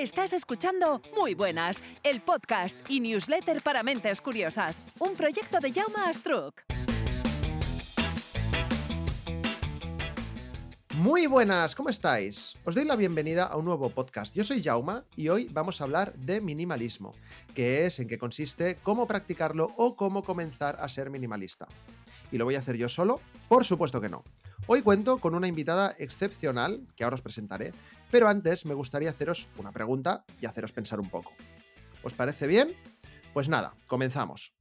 Estás escuchando Muy Buenas, el podcast y newsletter para mentes curiosas, un proyecto de Jaume Astruc. Muy buenas, ¿cómo estáis? Os doy la bienvenida a un nuevo podcast. Yo soy Jauma y hoy vamos a hablar de minimalismo, que es en qué consiste, cómo practicarlo o cómo comenzar a ser minimalista. ¿Y lo voy a hacer yo solo? Por supuesto que no. Hoy cuento con una invitada excepcional, que ahora os presentaré, pero antes me gustaría haceros una pregunta y haceros pensar un poco. ¿Os parece bien? Pues nada, comenzamos.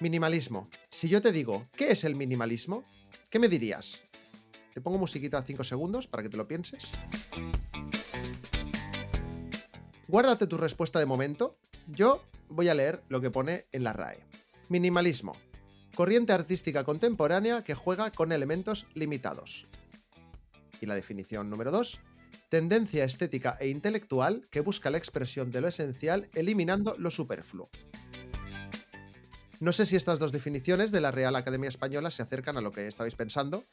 Minimalismo. Si yo te digo, ¿qué es el minimalismo? ¿Qué me dirías? Te pongo musiquita a 5 segundos para que te lo pienses. Guárdate tu respuesta de momento. Yo voy a leer lo que pone en la RAE. Minimalismo. Corriente artística contemporánea que juega con elementos limitados. Y la definición número 2. Tendencia estética e intelectual que busca la expresión de lo esencial eliminando lo superfluo. No sé si estas dos definiciones de la Real Academia Española se acercan a lo que estabais pensando.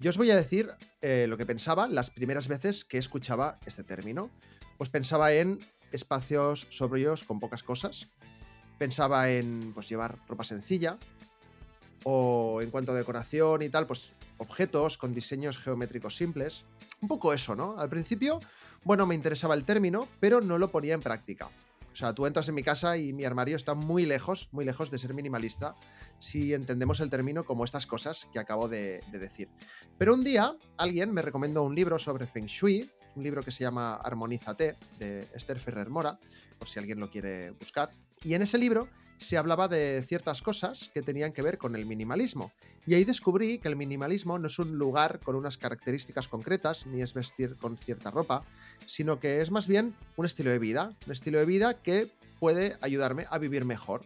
Yo os voy a decir eh, lo que pensaba las primeras veces que escuchaba este término. Pues pensaba en espacios sobrios con pocas cosas. Pensaba en pues, llevar ropa sencilla. O en cuanto a decoración y tal, pues objetos con diseños geométricos simples. Un poco eso, ¿no? Al principio, bueno, me interesaba el término, pero no lo ponía en práctica. O sea, tú entras en mi casa y mi armario está muy lejos, muy lejos de ser minimalista, si entendemos el término como estas cosas que acabo de, de decir. Pero un día alguien me recomendó un libro sobre Feng Shui un libro que se llama Armonízate, de Esther Ferrer Mora, por si alguien lo quiere buscar. Y en ese libro se hablaba de ciertas cosas que tenían que ver con el minimalismo. Y ahí descubrí que el minimalismo no es un lugar con unas características concretas, ni es vestir con cierta ropa, sino que es más bien un estilo de vida, un estilo de vida que puede ayudarme a vivir mejor.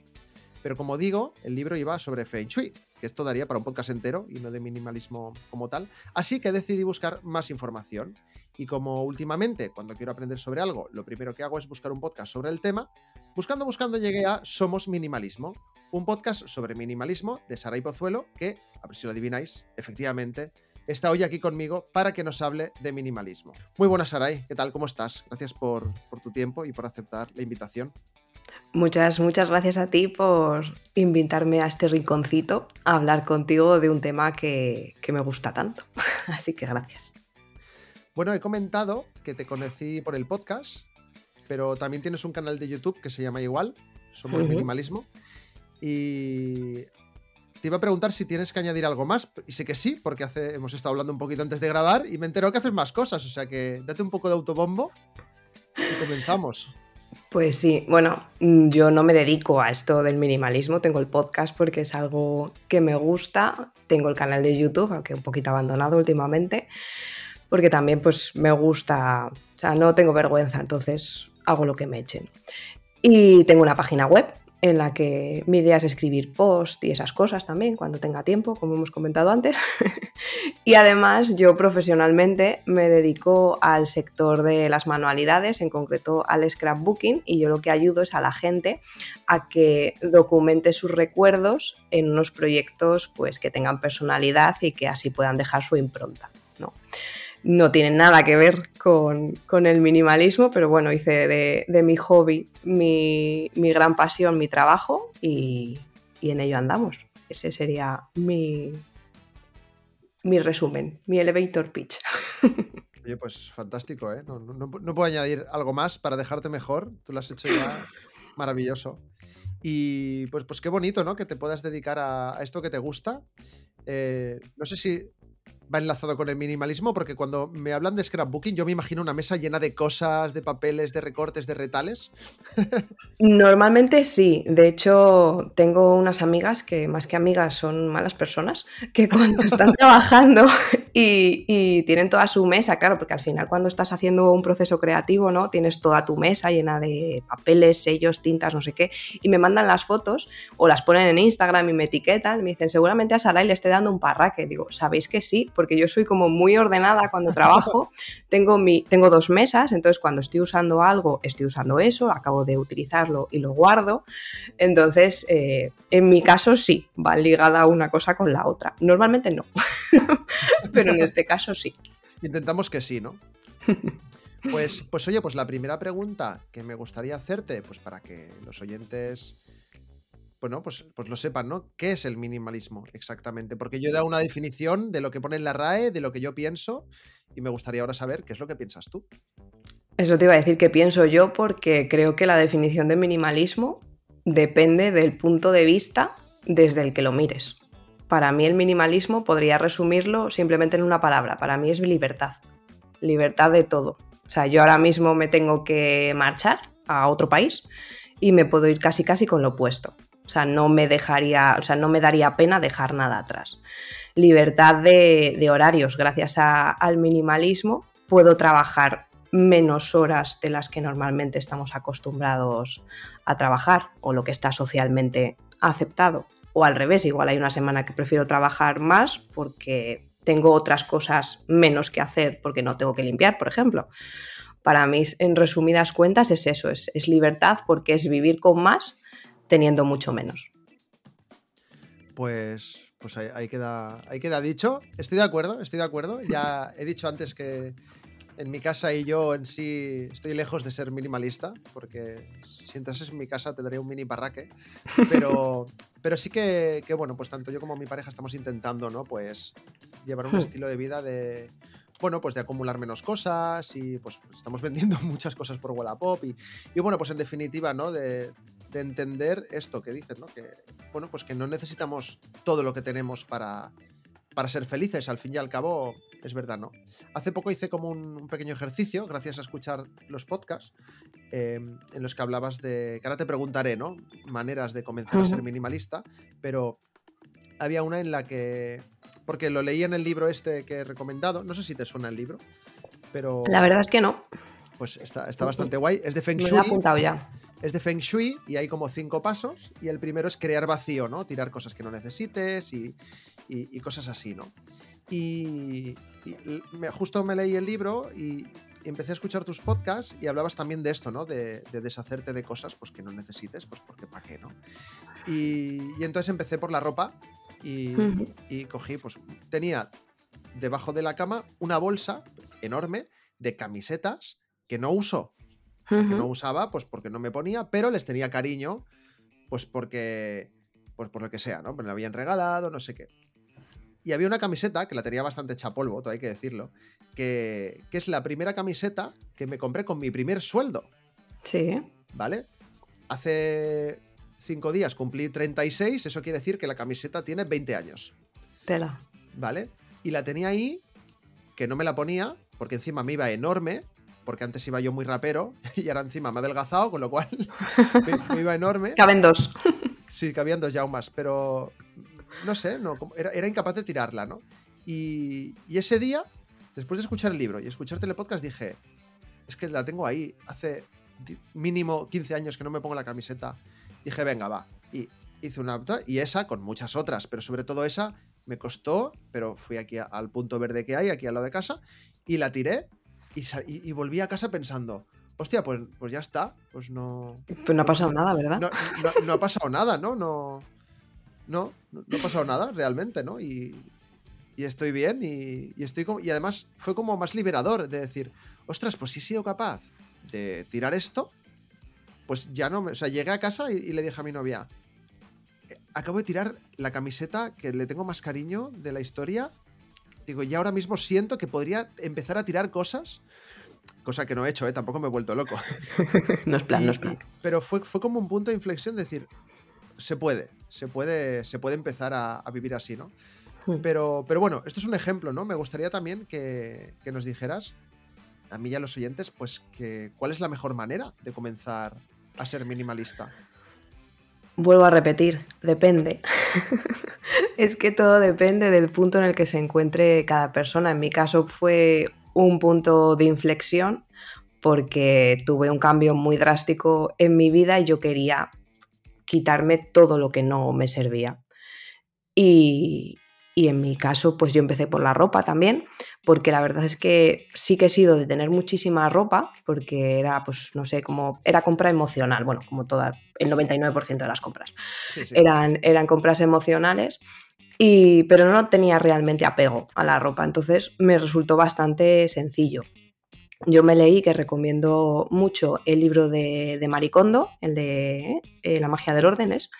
Pero como digo, el libro iba sobre Feng Shui, que esto daría para un podcast entero y no de minimalismo como tal. Así que decidí buscar más información. Y como últimamente, cuando quiero aprender sobre algo, lo primero que hago es buscar un podcast sobre el tema, buscando, buscando llegué a Somos Minimalismo, un podcast sobre minimalismo de Saray Pozuelo, que, a ver si lo adivináis, efectivamente, está hoy aquí conmigo para que nos hable de minimalismo. Muy buenas, Saray, ¿qué tal? ¿Cómo estás? Gracias por, tu tiempo y por aceptar la invitación. Muchas, muchas gracias a ti por invitarme a este rinconcito a hablar contigo de un tema que me gusta tanto. Así que gracias. Bueno, he comentado que te conocí por el podcast, pero también tienes un canal de YouTube que se llama igual, Somos Minimalismo. Y te iba a preguntar si tienes que añadir algo más, y sé que sí, porque hace, hemos estado hablando un poquito antes de grabar y me entero que haces más cosas, o sea que date un poco de autobombo y comenzamos. Pues sí, bueno, yo no me dedico a esto del minimalismo, tengo el podcast porque es algo que me gusta, tengo el canal de YouTube, aunque un poquito abandonado últimamente, porque también pues me gusta, o sea, no tengo vergüenza, entonces hago lo que me echen. Y tengo una página web en la que mi idea es escribir post y esas cosas también cuando tenga tiempo, como hemos comentado antes. y además yo profesionalmente me dedico al sector de las manualidades, en concreto al scrapbooking, y yo lo que ayudo es a la gente a que documente sus recuerdos en unos proyectos pues, que tengan personalidad y que así puedan dejar su impronta. ¿no? No tiene nada que ver con, el minimalismo, pero bueno, hice de, mi hobby mi, gran pasión, mi trabajo y, en ello andamos. Ese sería mi, mi resumen, mi elevator pitch. Oye, pues fantástico, ¿eh? No, puedo añadir algo más para dejarte mejor. Tú lo has hecho ya maravilloso. Y pues, pues qué bonito, ¿no? Que te puedas dedicar a, esto que te gusta. Eh, no sé si va enlazado con el minimalismo, porque cuando me hablan de scrapbooking, yo me imagino una mesa llena de cosas, de papeles, de recortes, de retales. Normalmente sí. De hecho, tengo unas amigas que más que amigas son malas personas, que cuando están trabajando y, tienen toda su mesa, claro, porque al final cuando estás haciendo un proceso creativo, ¿no? Tienes toda tu mesa llena de papeles, sellos, tintas, no sé qué, y me mandan las fotos o las ponen en Instagram y me etiquetan, y me dicen, seguramente a Sarai le esté dando un parraque. Digo, ¿sabéis que sí? Porque yo soy como muy ordenada cuando trabajo, tengo, mi, tengo dos mesas, entonces cuando estoy usando algo, estoy usando eso, acabo de utilizarlo y lo guardo. Entonces, eh, en mi caso sí, va ligada una cosa con la otra. Normalmente no. pero en este caso sí. Intentamos que sí, ¿no? Pues, pues oye, pues la primera pregunta que me gustaría hacerte, pues para que los oyentes, bueno, pues, pues lo sepan, ¿no? ¿Qué es el minimalismo exactamente? Porque yo he dado una definición de lo que pone en la RAE, de lo que yo pienso, y me gustaría ahora saber qué es lo que piensas tú. Eso te iba a decir que pienso yo porque creo que la definición de minimalismo depende del punto de vista desde el que lo mires para mí el minimalismo podría resumirlo simplemente en una palabra. Para mí es libertad. Libertad de todo. O sea, yo ahora mismo me tengo que marchar a otro país y me puedo ir casi casi con lo opuesto. O sea, no me dejaría, o sea, no me daría pena dejar nada atrás. Libertad de, horarios. Gracias al minimalismo puedo trabajar menos horas de las que normalmente estamos acostumbrados a trabajar o lo que está socialmente aceptado o al revés, igual hay una semana que prefiero trabajar más porque tengo otras cosas menos que hacer porque no tengo que limpiar, por ejemplo. Para mí, en resumidas cuentas, es eso, es, libertad porque es vivir con más teniendo mucho menos. Pues, pues ahí, queda, ahí queda dicho. Estoy de acuerdo, estoy de acuerdo. Ya he dicho antes que en mi casa y yo en sí estoy lejos de ser minimalista, porque si entrases en mi casa te daría un mini parraque. Pero, pero sí que, bueno, pues tanto yo como mi pareja estamos intentando, ¿no? Pues llevar un hmm. estilo de vida de, bueno, pues de acumular menos cosas y pues estamos vendiendo muchas cosas por Wallapop y, y bueno, pues en definitiva, ¿no? De, de, entender esto que dices, ¿no? Que, bueno, pues que no necesitamos todo lo que tenemos para, para ser felices, al fin y al cabo, es verdad, ¿no? Hace poco hice como un, pequeño ejercicio, gracias a escuchar los podcasts, em, en los que hablabas de, que ahora te preguntaré, ¿no? Maneras de comenzar a ser minimalista, pero había una en la que, porque lo leí en el libro este que he recomendado, no sé si te suena el libro, pero... La verdad es que no. Pues está, está bastante guay, es de Feng Shui. Me lo he apuntado ya. Es de Feng Shui y hay como cinco pasos y el primero es crear vacío, ¿no? Tirar cosas que no necesites y, y, cosas así, ¿no? Y, me, justo me leí el libro y, empecé a escuchar tus podcasts y hablabas también de esto, ¿no? De, deshacerte de cosas pues, que no necesites, pues porque para qué, ¿no? Y, entonces empecé por la ropa y, cogí, pues tenía debajo de la cama una bolsa enorme de camisetas que no uso. Que no usaba, pues porque no me ponía, pero les tenía cariño, pues porque, pues por lo que sea, ¿no? Me la habían regalado, no sé qué. Y había una camiseta, que la tenía bastante hecha polvo, todo hay que decirlo, que, es la primera camiseta que me compré con mi primer sueldo. Sí. ¿Vale? Hace cinco días cumplí 36, eso quiere decir que la camiseta tiene 20 años. Tela. ¿Vale? Y la tenía ahí, que no me la ponía, porque encima me iba enorme, porque antes iba yo muy rapero, y ahora encima me ha adelgazado, con lo cual me, iba enorme. Caben dos. Sí, cabían dos yaumas, pero no sé, no, era, incapaz de tirarla, ¿no? Y, ese día, después de escuchar el libro y escucharte el podcast, dije, es que la tengo ahí, hace mínimo 15 años que no me pongo la camiseta. Dije, venga, va. Y hice una... Y esa con muchas otras, pero sobre todo esa me costó, pero fui aquí al punto verde que hay, aquí al lado de casa, y la tiré y, volví a casa pensando, hostia, pues, pues ya está, pues no... Pues no ha pasado nada, ¿verdad? No, no ha pasado nada, ¿no? No, no, no, ha pasado nada realmente, ¿no? Y, estoy bien y, estoy y además fue como más liberador de decir, ostras, pues si he sido capaz de tirar esto, pues ya no, me, o sea, llegué a casa y, le dije a mi novia, eh, acabo de tirar la camiseta que le tengo más cariño de la historia. Digo, ya ahora mismo siento que podría empezar a tirar cosas, cosa que no he hecho, ¿eh? tampoco me he vuelto loco. no es plan, no es plan. pero fue, fue como un punto de inflexión, de decir, se puede, se puede, se puede empezar a, vivir así, ¿no? Hmm. Pero, pero bueno, esto es un ejemplo, ¿no? Me gustaría también que, nos dijeras, a mí y a los oyentes, pues que cuál es la mejor manera de comenzar a ser minimalista. Vuelvo a repetir, depende. es que todo depende del punto en el que se encuentre cada persona. En mi caso fue un punto de inflexión porque tuve un cambio muy drástico en mi vida y yo quería quitarme todo lo que no me servía. Y, y en mi caso, pues yo empecé por la ropa también, porque la verdad es que sí que he sido de tener muchísima ropa, porque era, pues no sé, como era compra emocional, bueno, como toda, el 99% de las compras. Eran, eran compras emocionales, y, pero no tenía realmente apego a la ropa, entonces me resultó bastante sencillo. Yo me leí, que recomiendo mucho, el libro de, de Maricondo, el de eh, La magia del órdenes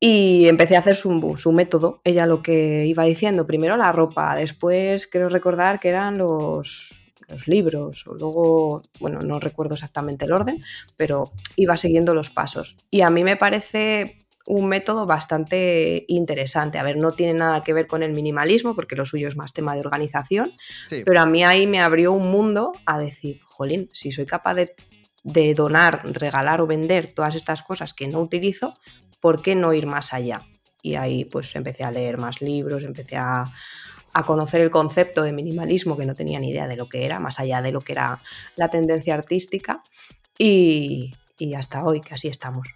y empecé a hacer su, su, método. Ella lo que iba diciendo, primero la ropa, después creo recordar que eran los, los libros, o luego, bueno, no recuerdo exactamente el orden, pero iba siguiendo los pasos. Y a mí me parece un método bastante interesante. A ver, no tiene nada que ver con el minimalismo, porque lo suyo es más tema de organización, pero a mí ahí me abrió un mundo a decir, jolín, si soy capaz de, de donar, regalar o vender todas estas cosas que no utilizo, ¿por qué no ir más allá? Y ahí pues empecé a leer más libros, empecé a, conocer el concepto de minimalismo que no tenía ni idea de lo que era, más allá de lo que era la tendencia artística y, hasta hoy que así estamos.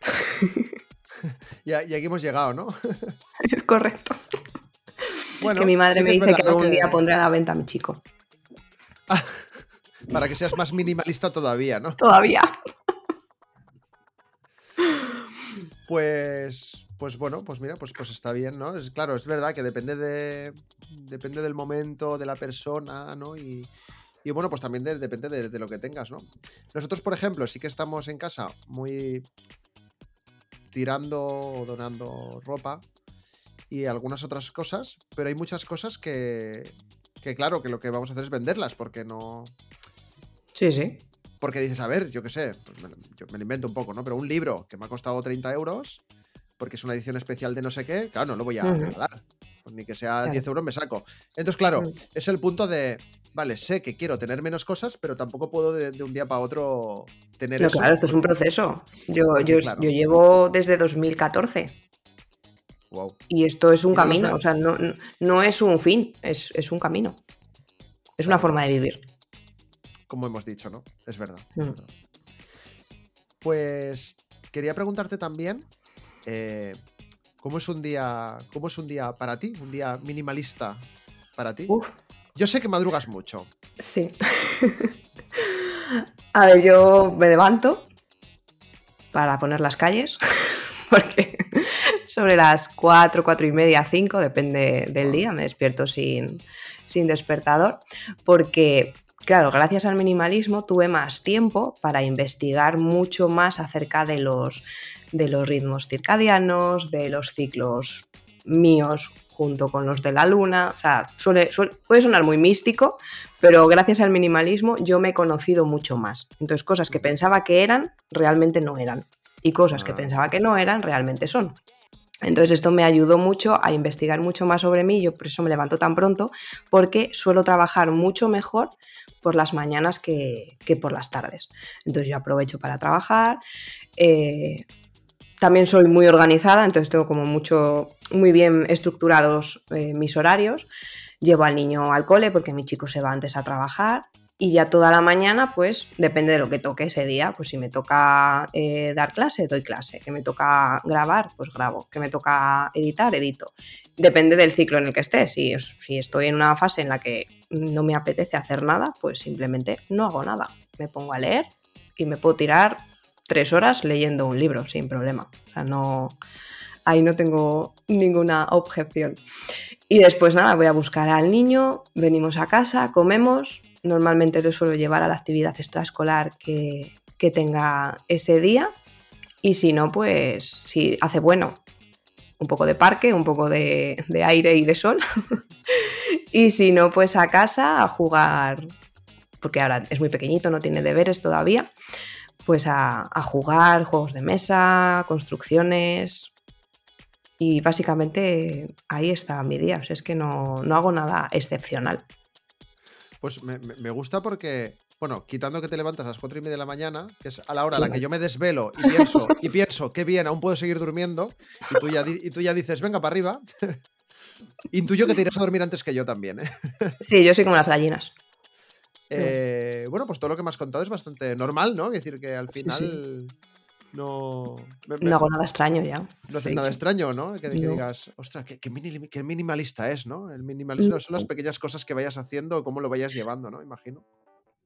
y, aquí hemos llegado, ¿no? es correcto. Bueno, que mi madre me dice que algún día pondré a la venta a mi chico. para que seas más minimalista todavía, ¿no? Todavía. Pues, pues bueno, pues mira, pues, pues está bien, ¿no? Es, claro, es verdad que depende, de, depende del momento, de la persona, ¿no? Y, bueno, pues también depende de, lo que tengas, ¿no? Nosotros, por ejemplo, sí que estamos en casa muy tirando o donando ropa y algunas otras cosas, pero hay muchas cosas que, que claro, que lo que vamos a hacer es venderlas porque no... Sí, sí. Porque dices, a ver, yo qué sé, pues me, yo me lo invento un poco, ¿no? Pero un libro que me ha costado 30 euros, porque es una edición especial de no sé qué, claro, no lo voy a regalar. Pues ni que sea 10 euros me saco. Entonces, claro, es el punto de, vale, sé que quiero tener menos cosas, pero tampoco puedo de, un día para otro tener eso. Claro, esto es un proceso. Yo, yo, yo llevo desde 2014. Wow. Y esto es un camino, o sea, no, no, es un fin, es, es un camino. Es una forma de vivir como hemos dicho, ¿no? Es verdad. Mm. Pues quería preguntarte también, eh, ¿cómo es un día, cómo es un día para ti? Un día minimalista para ti. Yo sé que madrugas mucho. Sí. A ver, yo me levanto para poner las calles, porque sobre las 4, 4 y media, 5, depende del día, me despierto sin, sin despertador, porque claro, gracias al minimalismo tuve más tiempo para investigar mucho más acerca de los, de los ritmos circadianos, de los ciclos míos junto con los de la luna. O sea, puede sonar muy místico, pero gracias al minimalismo yo me he conocido mucho más. Entonces, cosas que pensaba que eran, realmente no eran. Y cosas que ah. pensaba que no eran, realmente son. Entonces esto me ayudó mucho a investigar mucho más sobre mí, yo por eso me levanto tan pronto, porque suelo trabajar mucho mejor por las mañanas que, por las tardes. Entonces yo aprovecho para trabajar. Eh, también soy muy organizada, entonces tengo como mucho, muy bien estructurados eh, mis horarios. Llevo al niño al cole porque mi chico se va antes a trabajar y ya toda la mañana, pues depende de lo que toque ese día. Pues si me toca eh, dar clase, doy clase. Que me toca grabar, pues grabo. Que me toca editar, edito. Depende del ciclo en el que esté. Si, si estoy en una fase en la que no me apetece hacer nada, pues simplemente no hago nada. Me pongo a leer y me puedo tirar tres horas leyendo un libro sin problema. O sea, no. Ahí no tengo ninguna objeción. Y después nada, voy a buscar al niño, venimos a casa, comemos, Normalmente lo suelo llevar a la actividad extraescolar que, tenga ese día. Y si no, pues si hace bueno, un poco de parque, un poco de, aire y de sol. y si no, pues a casa a jugar, porque ahora es muy pequeñito, no tiene deberes todavía, pues a, jugar juegos de mesa, construcciones. Y básicamente ahí está mi día, o sea, es que no, no hago nada excepcional. Pues me, gusta porque bueno, quitando que te levantas a las cuatro y media de la mañana, que es a la hora a la que yo me desvelo y pienso, y pienso, qué bien, aún puedo seguir durmiendo, y tú ya, y tú ya dices, venga para arriba. Intuyo que te irás a dormir antes que yo también. ¿eh? Sí, yo soy como las gallinas. Eh, bueno, pues todo lo que me has contado es bastante normal, ¿no? Es decir, que al final no. no hago nada extraño ya. No haces nada extraño, ¿no? Que, digas, ostras, qué, minimalista es, ¿no? El minimalismo son las pequeñas cosas que vayas haciendo o cómo lo vayas llevando, ¿no? Imagino.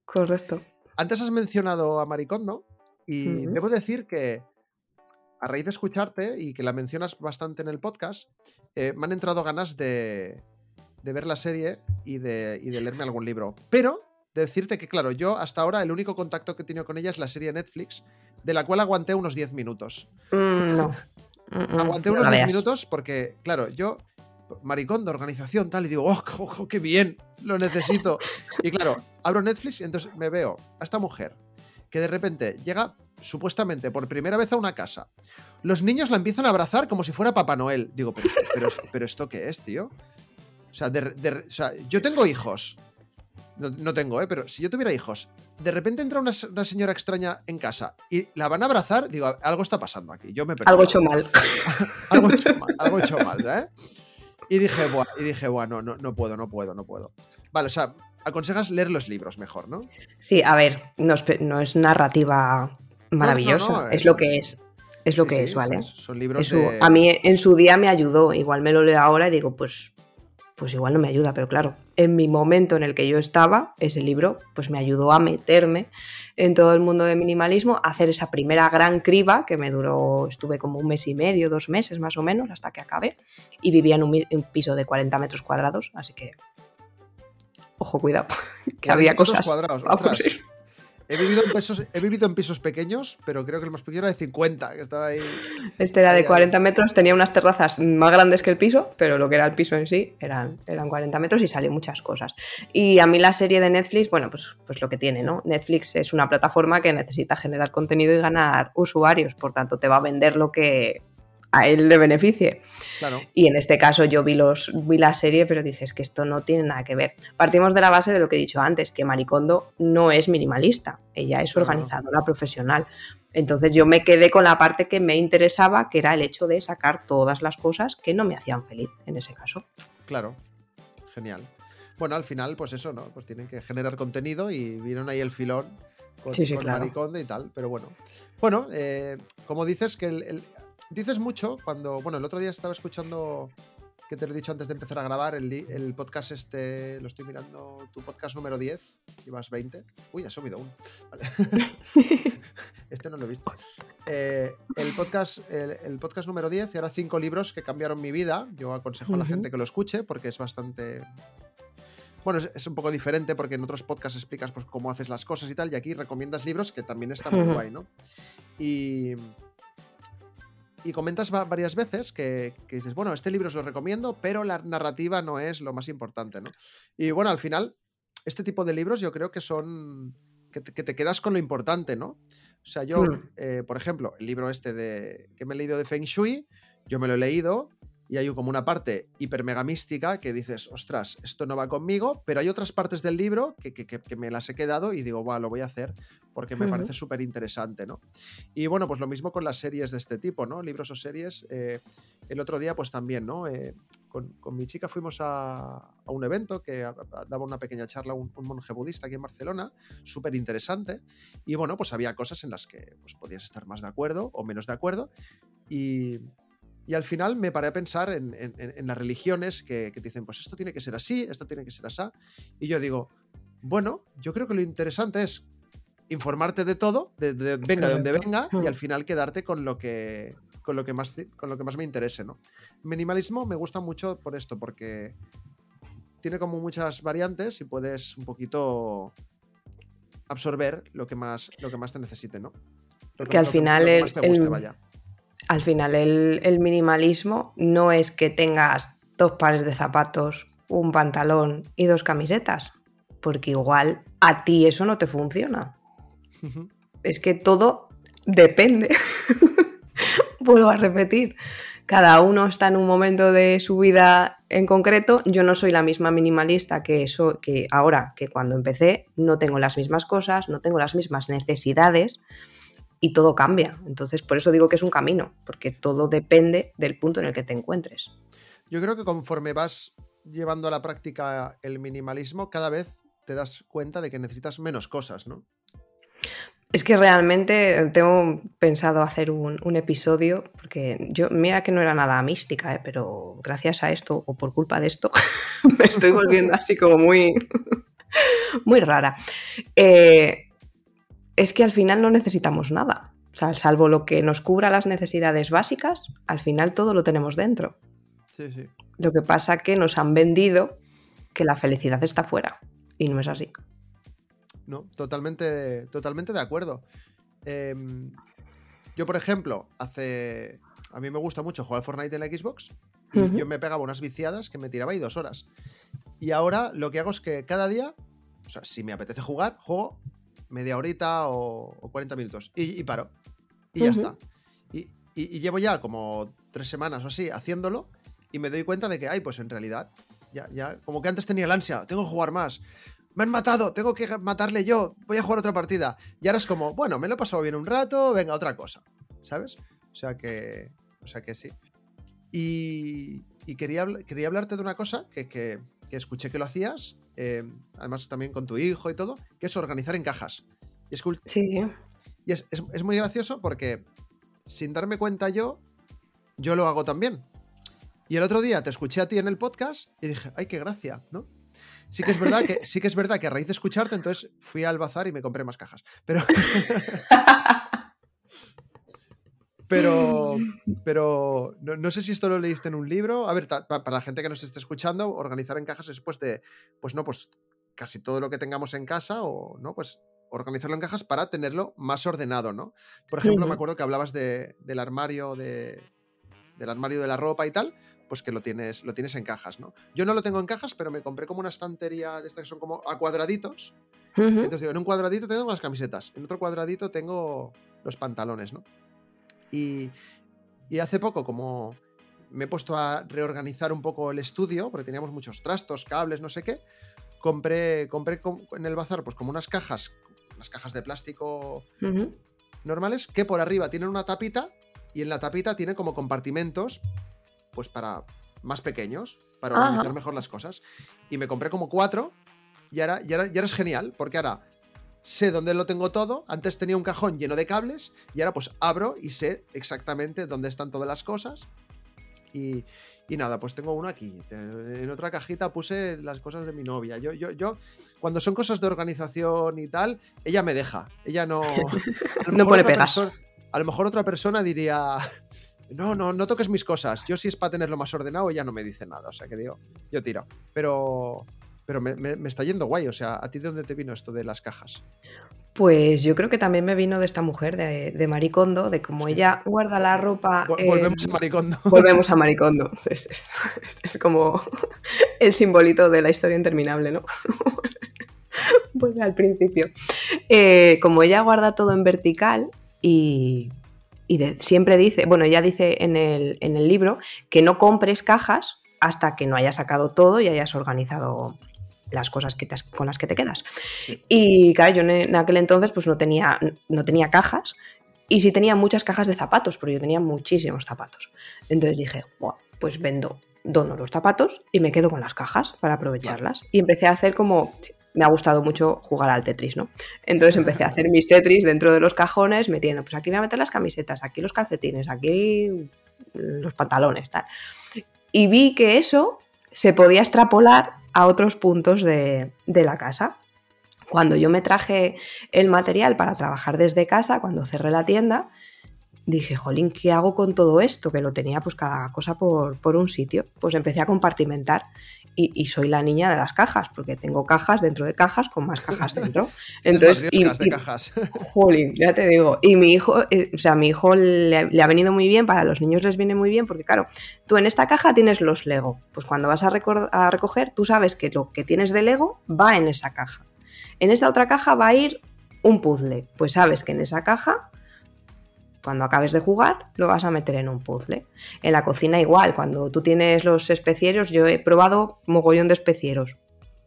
Correcto. Antes has mencionado a Maricondo y debo decir que a raíz de escucharte y que la mencionas bastante en el podcast, eh, me han entrado ganas de, ver la serie y de, y de leerme algún libro. Pero decirte que, claro, yo hasta ahora el único contacto que he tenido con ella es la serie Netflix, de la cual aguanté unos 10 minutos. Mm, no. Mm, mm, aguanté unos 10 minutos porque, claro, yo, maricón de organización, tal, y digo, oh, oh, qué bien, lo necesito. y claro, abro Netflix y entonces me veo a esta mujer que de repente llega supuestamente por primera vez a una casa. Los niños la empiezan a abrazar como si fuera Papá Noel. Digo, pero, pero, pero ¿esto qué es, tío? O sea, o sea, yo tengo hijos no, tengo, ¿eh? Pero si yo tuviera hijos, de repente entra una, señora extraña en casa y la van a abrazar, digo, algo está pasando aquí. Yo me Algo hecho mal. algo hecho mal, algo hecho mal, ¿eh? Y dije, Buah, y dije, bueno, no, no puedo, no puedo, no puedo. Vale, o sea, aconsejas leer los libros mejor, ¿no? Sí, a ver, no es, narrativa maravillosa, es, lo que es. Es lo que es, ¿vale? Son, libros A mí en su día me ayudó, igual me lo leo ahora y digo, pues pues igual no me ayuda, pero claro, en mi momento en el que yo estaba, ese libro pues me ayudó a meterme en todo el mundo del minimalismo, a hacer esa primera gran criba que me duró, estuve como un mes y medio, dos meses más o menos, hasta que acabé, y vivía en un, piso de 40 metros cuadrados, así que, ojo, cuidado, que había cosas. Cuadrados, He vivido, en pisos, he vivido en pisos pequeños, pero creo que el más pequeño era de 50, que estaba ahí. Este era de 40 metros, tenía unas terrazas más grandes que el piso, pero lo que era el piso en sí eran, eran 40 metros y salió muchas cosas. Y a mí la serie de Netflix, bueno, pues, pues lo que tiene, ¿no? Netflix es una plataforma que necesita generar contenido y ganar usuarios, por tanto te va a vender lo que a él le beneficie. Y en este caso yo vi, los, vi la serie, pero dije, es que esto no tiene nada que ver. Partimos de la base de lo que he dicho antes, que Maricondo no es minimalista, ella es organizadora profesional. Entonces yo me quedé con la parte que me interesaba, que era el hecho de sacar todas las cosas que no me hacían feliz en ese caso. Claro, genial. Bueno, al final, pues eso, ¿no? Pues tienen que generar contenido y vieron ahí el filón con, Maricondo y tal, pero bueno. Bueno, eh, como dices que el, dices mucho cuando, bueno, el otro día estaba escuchando, que te lo he dicho antes de empezar a grabar, el, podcast este, lo estoy mirando, tu podcast número 10, ibas 20. Uy, ha subido uno. Vale. este no lo he visto. Eh, el, podcast, el, podcast número 10 y ahora cinco libros que cambiaron mi vida. Yo aconsejo a la gente que lo escuche porque es bastante bueno, es, un poco diferente porque en otros podcasts explicas pues, cómo haces las cosas y tal, y aquí recomiendas libros que también están muy guay, ¿no? Y, y comentas varias veces que, dices, bueno, este libro os lo recomiendo, pero la narrativa no es lo más importante, ¿no? Y bueno, al final, este tipo de libros yo creo que son. que te, quedas con lo importante, ¿no? O sea, yo, hmm. eh, por ejemplo, el libro este de que me he leído de Feng Shui, yo me lo he leído y hay como una parte hiper mega mística que dices, ostras, esto no va conmigo, pero hay otras partes del libro que, me las he quedado y digo, bueno, lo voy a hacer porque me parece súper interesante, ¿no? Y bueno, pues lo mismo con las series de este tipo, ¿no? Libros o series. Eh, el otro día, pues también, ¿no? Eh, con, mi chica fuimos a, un evento que daba una pequeña charla un, un monje budista aquí en Barcelona, súper interesante. Y bueno, pues había cosas en las que pues, podías estar más de acuerdo o menos de acuerdo. Y, y al final me paré a pensar en, las religiones que, te dicen, pues esto tiene que ser así, esto tiene que ser así. Y yo digo, bueno, yo creo que lo interesante es informarte de todo, de, venga de donde venga, y al final quedarte con lo que, con lo que, más, con lo que más me interese. ¿no? minimalismo me gusta mucho por esto, porque tiene como muchas variantes y puedes un poquito absorber lo que más, lo que más te necesite, ¿no? que, al final el, al final el, minimalismo no es que tengas dos pares de zapatos, un pantalón y dos camisetas, porque igual a ti eso no te funciona. Es que todo depende. Vuelvo a repetir, cada uno está en un momento de su vida en concreto, yo no soy la misma minimalista que, eso, que ahora, que cuando empecé, no tengo las mismas cosas, no tengo las mismas necesidades y todo cambia. Entonces, por eso digo que es un camino, porque todo depende del punto en el que te encuentres. Yo creo que conforme vas llevando a la práctica el minimalismo, cada vez te das cuenta de que necesitas menos cosas, ¿no? Es que realmente tengo pensado hacer un, episodio, porque yo, mira que no era nada mística, ¿eh? pero gracias a esto, o por culpa de esto, me estoy volviendo así como muy, muy rara. Eh, es que al final no necesitamos nada. O sea, salvo lo que nos cubra las necesidades básicas, al final todo lo tenemos dentro. Sí, sí. Lo que pasa que nos han vendido que la felicidad está fuera. Y no es así. No, totalmente, totalmente de acuerdo. Em, yo, por ejemplo, hace. A mí me gusta mucho jugar Fortnite en la Xbox. Y yo me pegaba unas viciadas que me tiraba ahí dos horas. Y ahora lo que hago es que cada día, o sea, si me apetece jugar, juego media horita o, 40 minutos. Y, paro. Y ya está. Y, y, llevo ya como tres semanas o así haciéndolo. Y me doy cuenta de que, ay, pues en realidad, ya, ya, como que antes tenía el ansia, tengo que jugar más me han matado, tengo que matarle yo, voy a jugar otra partida. Y ahora es como, bueno, me lo he pasado bien un rato, venga, otra cosa, ¿sabes? O sea que, o sea que sí. Y, quería, quería hablarte de una cosa que, escuché que lo hacías, eh, además también con tu hijo y todo, que es organizar en cajas. Y es, sí. Y es, es muy gracioso porque sin darme cuenta yo, yo lo hago también. Y el otro día te escuché a ti en el podcast y dije, ay, qué gracia, ¿no? Sí que es verdad que, sí que, es verdad que a raíz de escucharte, entonces fui al bazar y me compré más cajas. Pero. pero, pero no, sé si esto lo leíste en un libro. A ver, para la gente que nos esté escuchando, organizar en cajas es pues de, pues no, pues casi todo lo que tengamos en casa o no, pues organizarlo en cajas para tenerlo más ordenado, ¿no? Por ejemplo, me acuerdo que hablabas de, del armario de, del armario de la ropa y tal, pues que lo tienes, lo tienes en cajas, ¿no? Yo no lo tengo en cajas, pero me compré como una estantería de estas que son como a cuadraditos. Entonces digo, en un cuadradito tengo las camisetas, en otro cuadradito tengo los pantalones, ¿no? Y, hace poco, como me he puesto a reorganizar un poco el estudio, porque teníamos muchos trastos, cables, no sé qué, compré, compré en el bazar pues como unas cajas, unas cajas de plástico normales, que por arriba tienen una tapita y en la tapita tiene como compartimentos pues para más pequeños, para organizar mejor las cosas. Y me compré como cuatro y ahora, y ahora, es genial, porque ahora sé dónde lo tengo todo. Antes tenía un cajón lleno de cables y ahora pues abro y sé exactamente dónde están todas las cosas. Y, y, nada, pues tengo uno aquí. En otra cajita puse las cosas de mi novia. Yo, yo, yo, cuando son cosas de organización y tal, ella me deja. Ella no. no pone pegas. A lo mejor otra persona diría, no, no, no toques mis cosas. Yo si es para tenerlo más ordenado, ella no me dice nada. O sea que digo, yo tiro. Pero, pero me, está yendo guay. O sea, ¿a ti de dónde te vino esto de las cajas? Pues yo creo que también me vino de esta mujer, de, Maricondo, de cómo ella guarda la ropa. volvemos a Maricondo. Volvemos a Maricondo. Es, como el simbolito de la historia interminable, ¿no? Vuelve al principio. Eh, como ella guarda todo en vertical y y siempre dice, bueno, ella dice en el, en el, libro que no compres cajas hasta que no hayas sacado todo y hayas organizado las cosas que con las que te quedas. Y claro, yo en aquel entonces pues no tenía, no tenía cajas y sí tenía muchas cajas de zapatos, pero yo tenía muchísimos zapatos. Entonces dije, pues vendo, dono los zapatos y me quedo con las cajas para aprovecharlas. Y empecé a hacer como, me ha gustado mucho jugar al Tetris, ¿no? Entonces empecé a hacer mis Tetris dentro de los cajones, metiendo, pues aquí voy a meter las camisetas, aquí los calcetines, aquí los pantalones, tal. Y vi que eso se podía extrapolar a otros puntos de, de la casa. Cuando yo me traje el material para trabajar desde casa, cuando cerré la tienda, dije, jolín, ¿qué hago con todo esto? Que lo tenía pues cada cosa por, por un sitio. Pues empecé a compartimentar y, soy la niña de las cajas, porque tengo cajas dentro de cajas con más cajas dentro. Entonces, y, de cajas. Jolín, ya te digo. Y mi hijo, eh, o sea, mi hijo le, le, ha venido muy bien, para los niños les viene muy bien, porque claro, tú en esta caja tienes los Lego. Pues cuando vas a, a recoger, tú sabes que lo que tienes de Lego va en esa caja. En esta otra caja va a ir un puzzle. Pues sabes que en esa caja Cuando acabes de jugar, lo vas a meter en un puzzle. En la cocina igual, cuando tú tienes los especieros, yo he probado mogollón de especieros.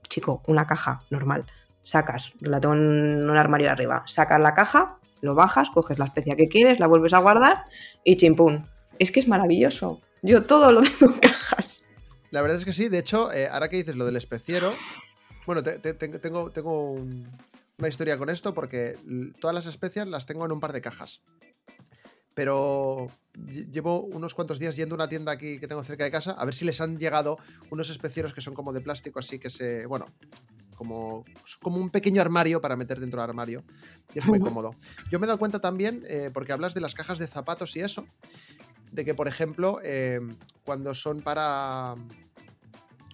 Chico, una caja normal. Sacas, la tengo en un armario arriba. Sacas la caja, lo bajas, coges la especia que quieres, la vuelves a guardar y chimpún. Es que es maravilloso. Yo todo lo tengo en cajas. La verdad es que sí. De hecho, eh, ahora que dices lo del especiero, bueno, te- te- te- tengo, tengo un- una historia con esto porque todas las especias las tengo en un par de cajas. Pero lle- llevo unos cuantos días yendo a una tienda aquí que tengo cerca de casa a ver si les han llegado unos especieros que son como de plástico, así que se. Bueno, como, como un pequeño armario para meter dentro del armario. Y es muy cómodo. Yo me he dado cuenta también, eh, porque hablas de las cajas de zapatos y eso, de que, por ejemplo, eh, cuando son para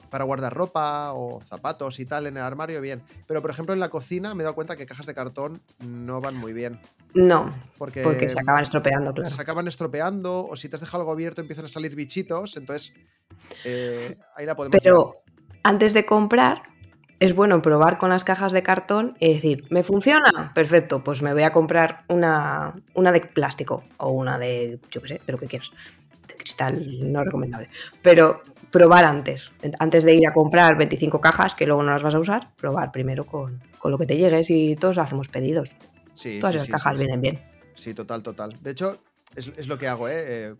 para guardar ropa o zapatos y tal en el armario, bien. Pero, por ejemplo, en la cocina me he dado cuenta que cajas de cartón no van muy bien. No, Porque, porque se acaban estropeando, claro. se acaban estropeando o si te has dejado algo abierto empiezan a salir bichitos. Entonces, eh, ahí la podemos Pero antes de comprar, es bueno probar con las cajas de cartón y decir, ¿me funciona? Perfecto, pues me voy a comprar una, una de plástico o una de, yo qué sé, pero que quieras. De cristal no recomendable. Pero probar antes. Antes de ir a comprar 25 cajas que luego no las vas a usar, probar primero con, con lo que te llegues y todos hacemos pedidos. Sí, Todas sí, las sí, cajas vienen bien. Sí, total, total. De hecho, es, es lo que hago, ¿eh? Eh,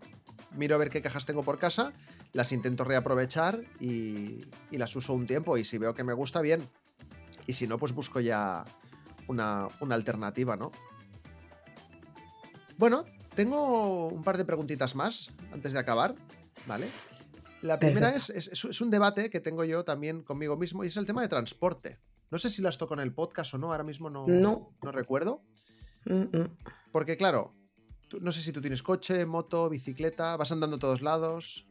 Miro a ver qué cajas tengo por casa, las intento reaprovechar y, y las uso un tiempo. Y si veo que me gusta, bien. Y si no, pues busco ya una, una alternativa, ¿no? Bueno, tengo un par de preguntitas más antes de acabar, ¿vale? La primera es, es- un debate que tengo yo también conmigo mismo y es el tema de transporte. No sé si las toco en el podcast o no, ahora mismo no, No. no recuerdo. Mm, mm. Porque claro, tú- no sé si tú tienes coche, moto, bicicleta, vas andando a todos lados.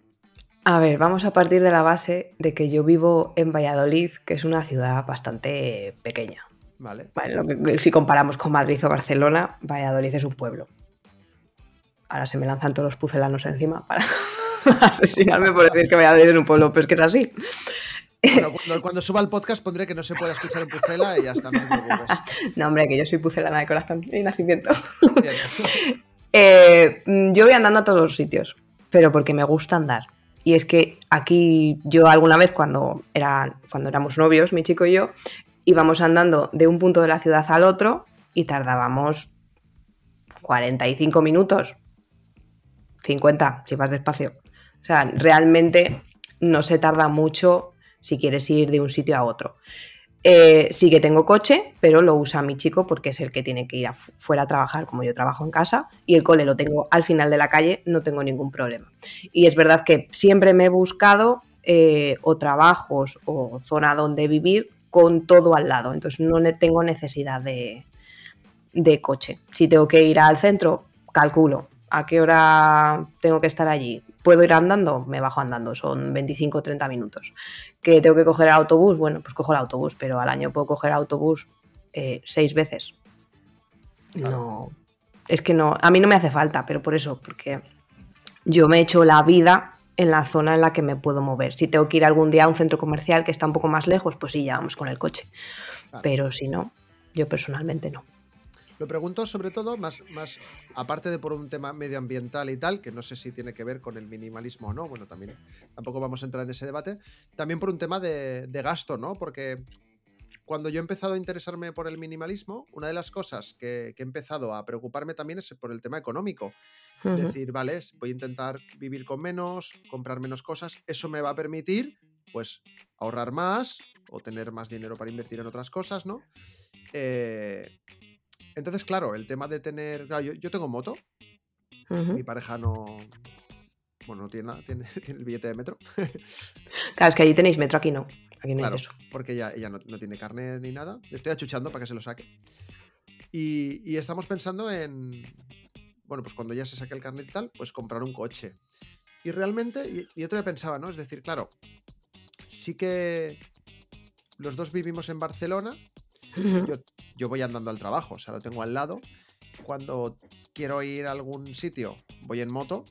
A ver, vamos a partir de la base de que yo vivo en Valladolid, que es una ciudad bastante pequeña. Vale. Que- si comparamos con Madrid o Barcelona, Valladolid es un pueblo. Ahora se me lanzan todos los pucelanos encima para asesinarme por decir que Valladolid es un pueblo, pero es que es así. Bueno, cuando, cuando suba el podcast pondré que no se pueda escuchar en Pucela y ya está, no te preocupes. No, hombre, que yo soy pucelana de corazón y nacimiento. Eh, yo voy andando a todos los sitios, pero porque me gusta andar. Y es que aquí yo alguna vez cuando, era, cuando éramos novios, mi chico y yo, íbamos andando de un punto de la ciudad al otro y tardábamos 45 minutos, 50 si vas despacio. O sea, realmente no se tarda mucho si quieres ir de un sitio a otro. Eh, sí que tengo coche, pero lo usa mi chico porque es el que tiene que ir fuera a trabajar, como yo trabajo en casa, y el cole lo tengo al final de la calle, no tengo ningún problema. Y es verdad que siempre me he buscado eh, o trabajos o zona donde vivir con todo al lado, entonces no tengo necesidad de, de coche. Si tengo que ir al centro, calculo a qué hora tengo que estar allí. ¿Puedo ir andando? Me bajo andando, son 25 o 30 minutos. ¿Que tengo que coger el autobús? Bueno, pues cojo el autobús, pero al año puedo coger el autobús eh, seis veces. No, es que no, a mí no me hace falta, pero por eso, porque yo me he hecho la vida en la zona en la que me puedo mover. Si tengo que ir algún día a un centro comercial que está un poco más lejos, pues sí, ya vamos con el coche. Claro. Pero si no, yo personalmente no. Lo pregunto sobre todo, más, más aparte de por un tema medioambiental y tal, que no sé si tiene que ver con el minimalismo o no, bueno, también tampoco vamos a entrar en ese debate, también por un tema de, de gasto, ¿no? Porque cuando yo he empezado a interesarme por el minimalismo, una de las cosas que, que he empezado a preocuparme también es por el tema económico. Ujú. decir, vale, voy a intentar vivir con menos, comprar menos cosas, eso me va a permitir, pues, ahorrar más o tener más dinero para invertir en otras cosas, ¿no? Eh, entonces, claro, el tema de tener, claro, yo, yo tengo moto, mi pareja no, bueno, no tiene nada, tiene, tiene el billete de metro, Claro, es que allí tenéis metro, aquí no. Aquí no claro, hay eso. porque ella, ella no, no tiene carne ni nada, le estoy achuchando para que se lo saque. Y, y estamos pensando en, bueno, pues cuando ya se saque el carnet y tal, pues comprar un coche. Y realmente, y, y yo todavía pensaba, ¿no? Es decir, claro, sí que los dos vivimos en Barcelona, Yo, yo voy andando al trabajo, o sea, lo tengo al lado. Cuando quiero ir a algún sitio, voy en moto,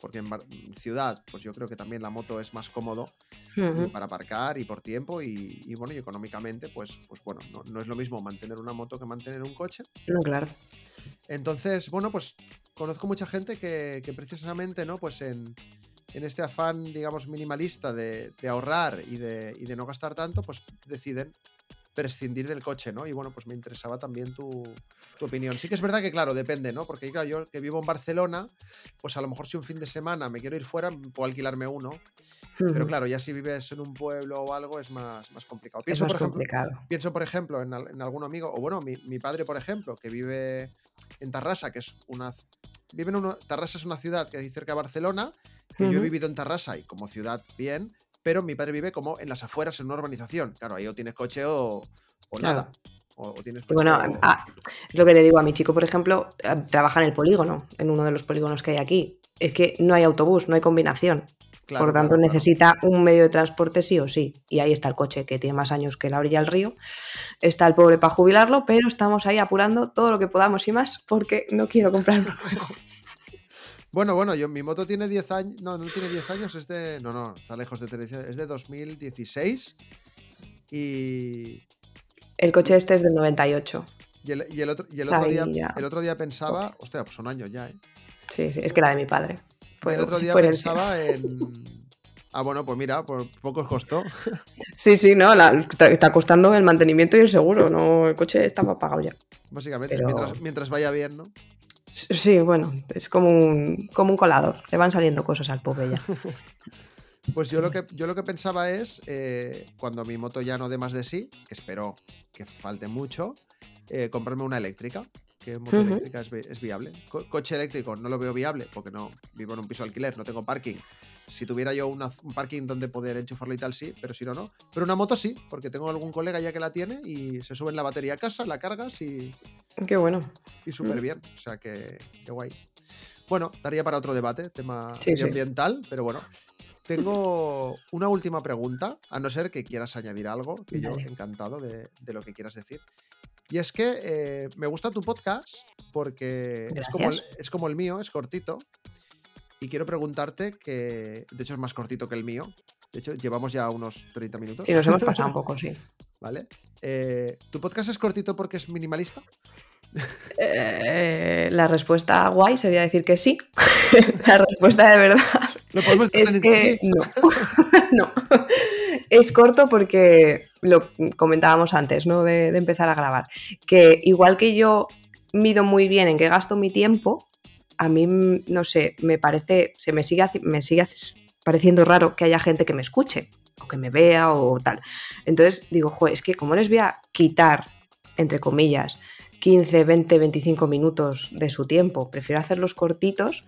porque en ciudad, pues yo creo que también la moto es más cómodo para aparcar y por tiempo y, y bueno, y económicamente, pues, pues bueno, no, no es lo mismo mantener una moto que mantener un coche. No, claro. Entonces, bueno, pues conozco mucha gente que, que precisamente, ¿no? Pues en, en este afán, digamos, minimalista de, de ahorrar y de, y de, no gastar tanto, pues deciden prescindir del coche, ¿no? Y bueno, pues me interesaba también tu, tu, opinión. Sí que es verdad que, claro, depende, ¿no? Porque claro, yo que vivo en Barcelona, pues a lo mejor si un fin de semana me quiero ir fuera, puedo alquilarme uno. Pero claro, ya si vives en un pueblo o algo es más, más complicado. Pienso, es más por ejemplo, complicado. Pienso, por ejemplo, en, en, algún amigo, o bueno, mi, mi, padre, por ejemplo, que vive en Tarrasa, que es una... Vive en una, Tarrasa es una ciudad que hay cerca de Barcelona, que uh -huh. yo he vivido en Tarrasa y como ciudad bien, pero mi padre vive como en las afueras, en una urbanización. Claro, ahí o tienes coche o, o claro. nada. O, o tienes bueno, o... ah, lo que le digo a mi chico, por ejemplo, eh, trabaja en el polígono, en uno de los polígonos que hay aquí. Es que no hay autobús, no hay combinación. Claro, por tanto, claro, necesita un medio de transporte sí o sí. Y ahí está el coche, que tiene más años que la orilla del río. Está el pobre para jubilarlo, pero estamos ahí apurando todo lo que podamos y más porque no quiero comprar uno nuevo. Bueno, bueno, yo, mi moto tiene 10 años. No, no tiene 10 años, es de. No, no, está lejos de televisión. Es de 2016. Y. El coche este es del 98. Y el, y el otro, y el otro día, ya. el otro día pensaba. Hostia, pues son años ya, ¿eh? Sí, sí, es que la de mi padre. Fue, el otro día pensaba en. Ah, bueno, pues mira, por poco os costó. Sí, sí, no, la, está costando el mantenimiento y el seguro, no, el coche estaba pagado ya. Básicamente, Pero... mientras, mientras vaya bien, ¿no? Sí, bueno, es como un, como un colador. Le van saliendo cosas al pobre ya. pues yo lo que, yo lo que pensaba es, eh, cuando mi moto ya no dé más de sí, que espero que falte mucho, eh, comprarme una eléctrica. Que moto uh -huh. eléctrica es, es viable. Co coche eléctrico no lo veo viable porque no vivo en un piso de alquiler, no tengo parking. Si tuviera yo una, un parking donde poder enchufarlo y tal, sí, pero si no, no. Pero una moto sí, porque tengo algún colega ya que la tiene y se sube en la batería a casa, la cargas y. Qué bueno. Y súper bien. O sea que, qué guay. Bueno, daría para otro debate, tema sí, ambiental, sí. pero bueno. Tengo una última pregunta, a no ser que quieras añadir algo, que yo encantado de, de, lo que quieras decir. Y es que eh, me gusta tu podcast porque es como, el, es como el mío, es cortito, y quiero preguntarte que, de hecho, es más cortito que el mío. De hecho, llevamos ya unos 30 minutos. Sí, nos hemos pasado un poco, sí. ¿Vale? Eh, ¿Tu podcast es cortito porque es minimalista? Eh, la respuesta guay sería decir que sí. la respuesta de verdad ¿Lo podemos es que sí? no. no. Es corto porque lo comentábamos antes, ¿no? De, empezar a grabar. Que igual que yo mido muy bien en qué gasto mi tiempo, a mí, no sé, me parece, se me sigue, me sigue pareciendo raro que haya gente que me escuche o que me vea o tal. Entonces digo, joder, es que como les voy a quitar, entre comillas, 15, 20, 25 minutos de su tiempo, prefiero hacerlos cortitos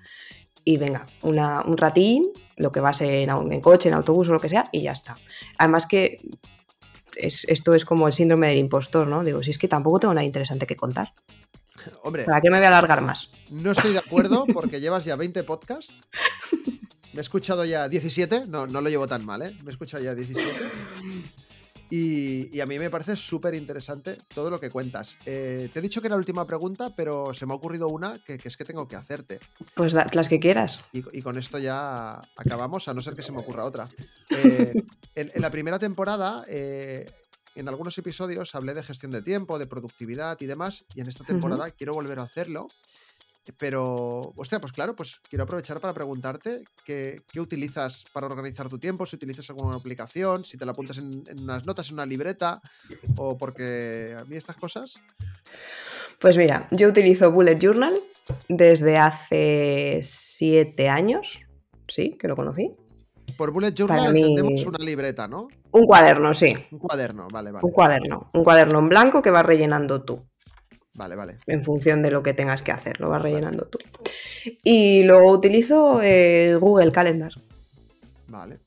y venga, una, un ratín, lo que va a ser en, en, coche, en autobús o lo que sea, y ya está. Además que es, esto es como el síndrome del impostor, ¿no? Digo, si es que tampoco tengo nada interesante que contar. Hombre, ¿Para qué me voy a alargar más? No estoy de acuerdo porque llevas ya 20 podcasts. Me he escuchado ya 17, no, no lo llevo tan mal, ¿eh? Me he escuchado ya 17. Y, y a mí me parece súper interesante todo lo que cuentas. Eh, te he dicho que era la última pregunta, pero se me ha ocurrido una que, que es que tengo que hacerte. Pues la, las que quieras. Y, y, con esto ya acabamos, a no ser que se me ocurra otra. Eh, en, en, la primera temporada eh, en algunos episodios hablé de gestión de tiempo, de productividad y demás, y en esta temporada uh -huh. quiero volver a hacerlo. Pero, hostia, pues claro, pues quiero aprovechar para preguntarte qué, qué, utilizas para organizar tu tiempo, si utilizas alguna aplicación, si te la apuntas en, en, unas notas, en una libreta, o porque a mí estas cosas. Pues mira, yo utilizo Bullet Journal desde hace siete años, sí, que lo conocí. Por Bullet Journal mí... entendemos una libreta, ¿no? Un cuaderno, sí. Un cuaderno, vale, vale. Un cuaderno. Un cuaderno en blanco que vas rellenando tú. Vale, vale. En función de lo que tengas que hacer, lo vas rellenando vale. tú. Y luego utilizo eh, Google Calendar. Vale.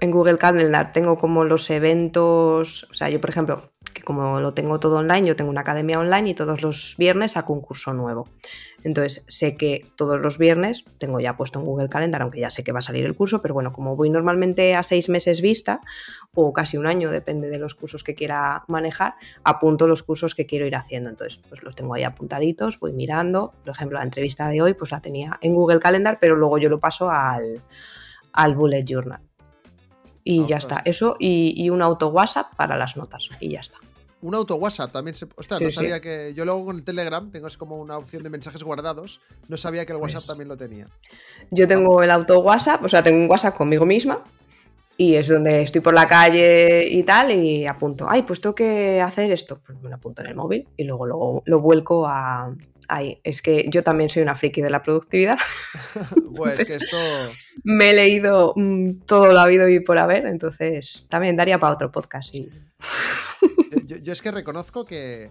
En Google Calendar tengo como los eventos, o sea, yo por ejemplo, que como lo tengo todo online, yo tengo una academia online y todos los viernes saco un curso nuevo. Entonces sé que todos los viernes tengo ya puesto en Google Calendar, aunque ya sé que va a salir el curso, pero bueno, como voy normalmente a seis meses vista o casi un año, depende de los cursos que quiera manejar, apunto los cursos que quiero ir haciendo. Entonces, pues los tengo ahí apuntaditos, voy mirando. Por ejemplo, la entrevista de hoy, pues la tenía en Google Calendar, pero luego yo lo paso al, al Bullet Journal. Y oh, ya está. Eso y, y un auto WhatsApp para las notas. Y ya está. Un auto WhatsApp también se. Ostras, Sí, no sí. sabía que. Yo luego con el Telegram tengo es como una opción de mensajes guardados. No sabía que el WhatsApp Pues- también lo tenía. Yo tengo el auto WhatsApp, o sea, tengo un WhatsApp conmigo misma y es donde estoy por la calle y tal y apunto, ay, pues tengo que hacer esto, pues me lo apunto en el móvil y luego lo, lo vuelco a ahí. Es que yo también soy una friki de la productividad, Pues que esto. me he leído mm, todo lo habido y por haber, entonces también daría para otro podcast. Yo, es que reconozco que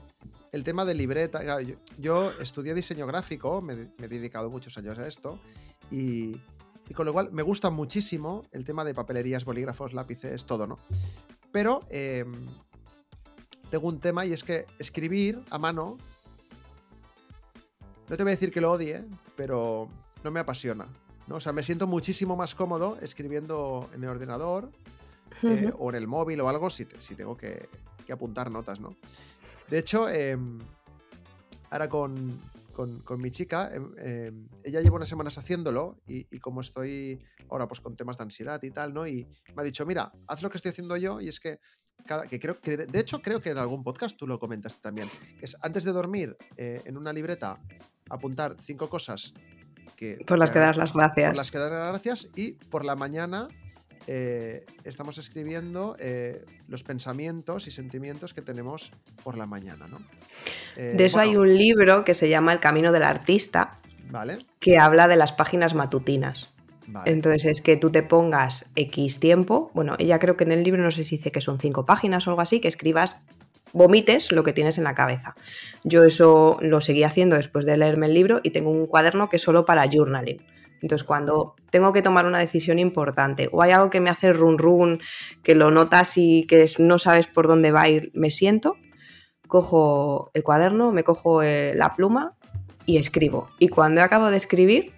el tema de libreta. Yo, yo estudié diseño gráfico, me, me he dedicado muchos años a esto. Y, y con lo cual me gusta muchísimo el tema de papelerías, bolígrafos, lápices, todo, ¿no? Pero eh, tengo un tema y es que escribir a mano. No te voy a decir que lo odie, pero no me apasiona. ¿no? O sea, me siento muchísimo más cómodo escribiendo en el ordenador eh, o en el móvil o algo si, te- si tengo que, que apuntar notas, ¿no? De hecho, em, ahora con, con- con mi chica, em, em, ella lleva unas semanas haciéndolo y, y como estoy ahora pues con temas de ansiedad y tal, ¿no? Y me ha dicho, mira, haz lo que estoy haciendo yo y es que, cada, que creo que, de hecho creo que en algún podcast tú lo comentaste también, que es antes de dormir eh, en una libreta apuntar cinco cosas que... Por las que das las gracias. por las que dar las gracias y por la mañana eh, estamos escribiendo eh, los pensamientos y sentimientos que tenemos por la mañana, ¿no? Eh, De eso hay un libro que se llama El Camino del Artista, Vale, que habla de las páginas matutinas. vale. Entonces es que tú te pongas X tiempo, bueno, ella creo que en el libro no sé si dice que son cinco páginas o algo así, que escribas, vomites lo que tienes en la cabeza. Yo eso lo seguí haciendo después de leerme el libro y tengo un cuaderno que es solo para journaling. Entonces cuando tengo que tomar una decisión importante o hay algo que me hace run run, que lo notas y que no sabes por dónde va a ir, me siento, cojo el cuaderno, me cojo eh, la pluma y escribo. Y cuando acabo de escribir,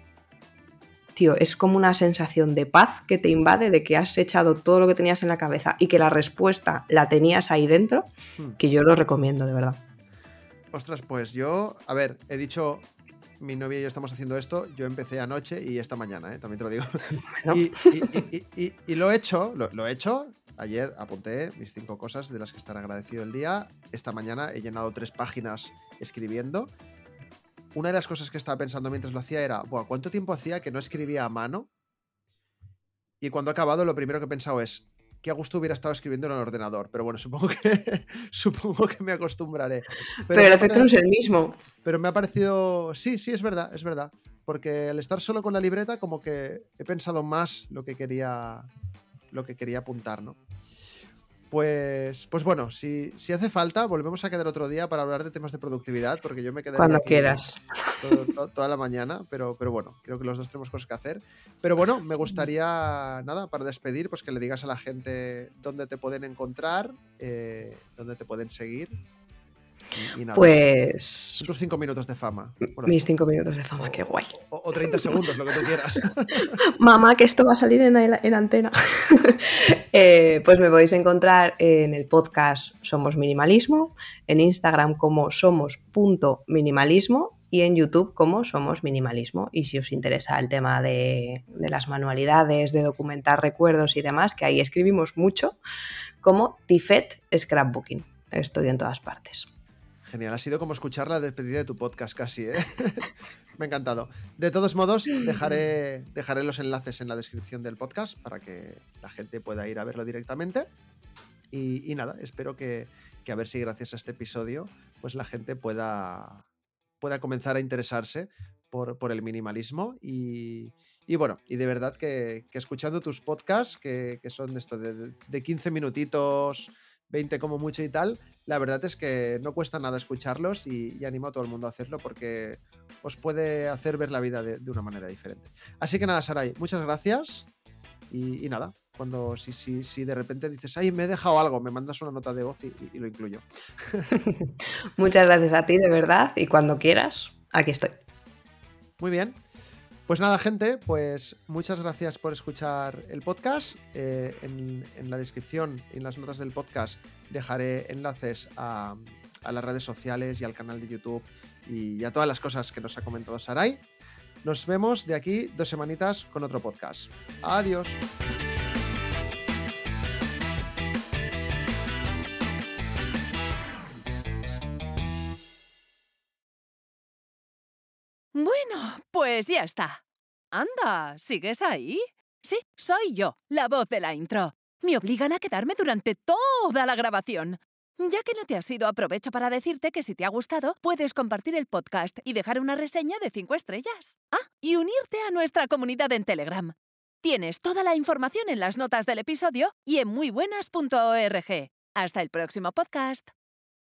tío, es como una sensación de paz que te invade de que has echado todo lo que tenías en la cabeza y que la respuesta la tenías ahí dentro, Hmm. que yo lo recomiendo, de verdad. Ostras, pues yo, a ver, he dicho, mi novia y yo estamos haciendo esto, yo empecé anoche y esta mañana, ¿eh? también te lo digo. Bueno, Y, y- y- y- y lo he hecho, lo, lo he hecho. Ayer apunté mis cinco cosas de las que estar agradecido el día. Esta mañana he llenado tres páginas escribiendo. Una de las cosas que estaba pensando mientras lo hacía era, Buah, ¿cuánto tiempo hacía que no escribía a mano? Y cuando he acabado, lo primero que he pensado es, qué a gusto hubiera estado escribiendo en el ordenador. Pero bueno, supongo que, supongo que me acostumbraré. pero, me el efecto no es el mismo. pero me ha parecido. Sí, sí, es verdad, es verdad. Porque al estar solo con la libreta, como que he pensado más lo que quería. Lo que quería apuntar, ¿no? Pues, pues bueno, si, si hace falta, volvemos a quedar otro día para hablar de temas de productividad, porque yo me quedé Cuando quieras. toda la mañana, pero, pero bueno, creo que los dos tenemos cosas que hacer. Pero bueno, me gustaría, nada, para despedir, pues que le digas a la gente dónde te pueden encontrar, eh, dónde te pueden seguir. Y, y nada, Pues tus cinco minutos de fama. Bueno, mis cinco minutos de fama, qué guay. o, o 30 segundos, lo que tú quieras. Mamá, que esto va a salir en, en antena. Eh, pues me podéis encontrar en el podcast Somos Minimalismo, en Instagram como somos.minimalismo y en YouTube como Somos Minimalismo. Y si os interesa el tema de, de las manualidades, de documentar recuerdos y demás, que ahí escribimos mucho, como Tifet Scrapbooking. Estoy en todas partes. Genial, ha sido como escuchar la despedida de tu podcast casi, ¿eh? Me ha encantado. De todos modos, dejaré, dejaré los enlaces en la descripción del podcast para que la gente pueda ir a verlo directamente. Y, y nada, espero que, que a ver si gracias a este episodio, pues la gente pueda, pueda comenzar a interesarse por, por el minimalismo. Y, y bueno, y de verdad que, que escuchando tus podcasts, que, que son esto de, de 15 minutitos, 20 como mucho y tal, la verdad es que no cuesta nada escucharlos y, y animo a todo el mundo a hacerlo porque os puede hacer ver la vida de, de una manera diferente. Así que nada, Saray, muchas gracias y, y nada, cuando si, si, si de repente dices, ay, me he dejado algo, me mandas una nota de voz y, y lo incluyo. Muchas gracias a ti, de verdad, y cuando quieras, aquí estoy. Muy bien. Pues nada, gente, pues muchas gracias por escuchar el podcast. Eh, en, la descripción y en las notas del podcast dejaré enlaces a, las redes sociales y al canal de YouTube y a todas las cosas que nos ha comentado Sarai. Nos vemos de aquí dos semanitas con otro podcast. Adiós. Pues ya está. Anda, ¿sigues ahí? Sí, soy yo, la voz de la intro. Me obligan a quedarme durante toda la grabación. Ya que no te has ido, aprovecho para decirte que si te ha gustado, puedes compartir el podcast y dejar una reseña de 5 estrellas. Ah, y unirte a nuestra comunidad en Telegram. Tienes toda la información en las notas del episodio y en muybuenas.org. Hasta el próximo podcast.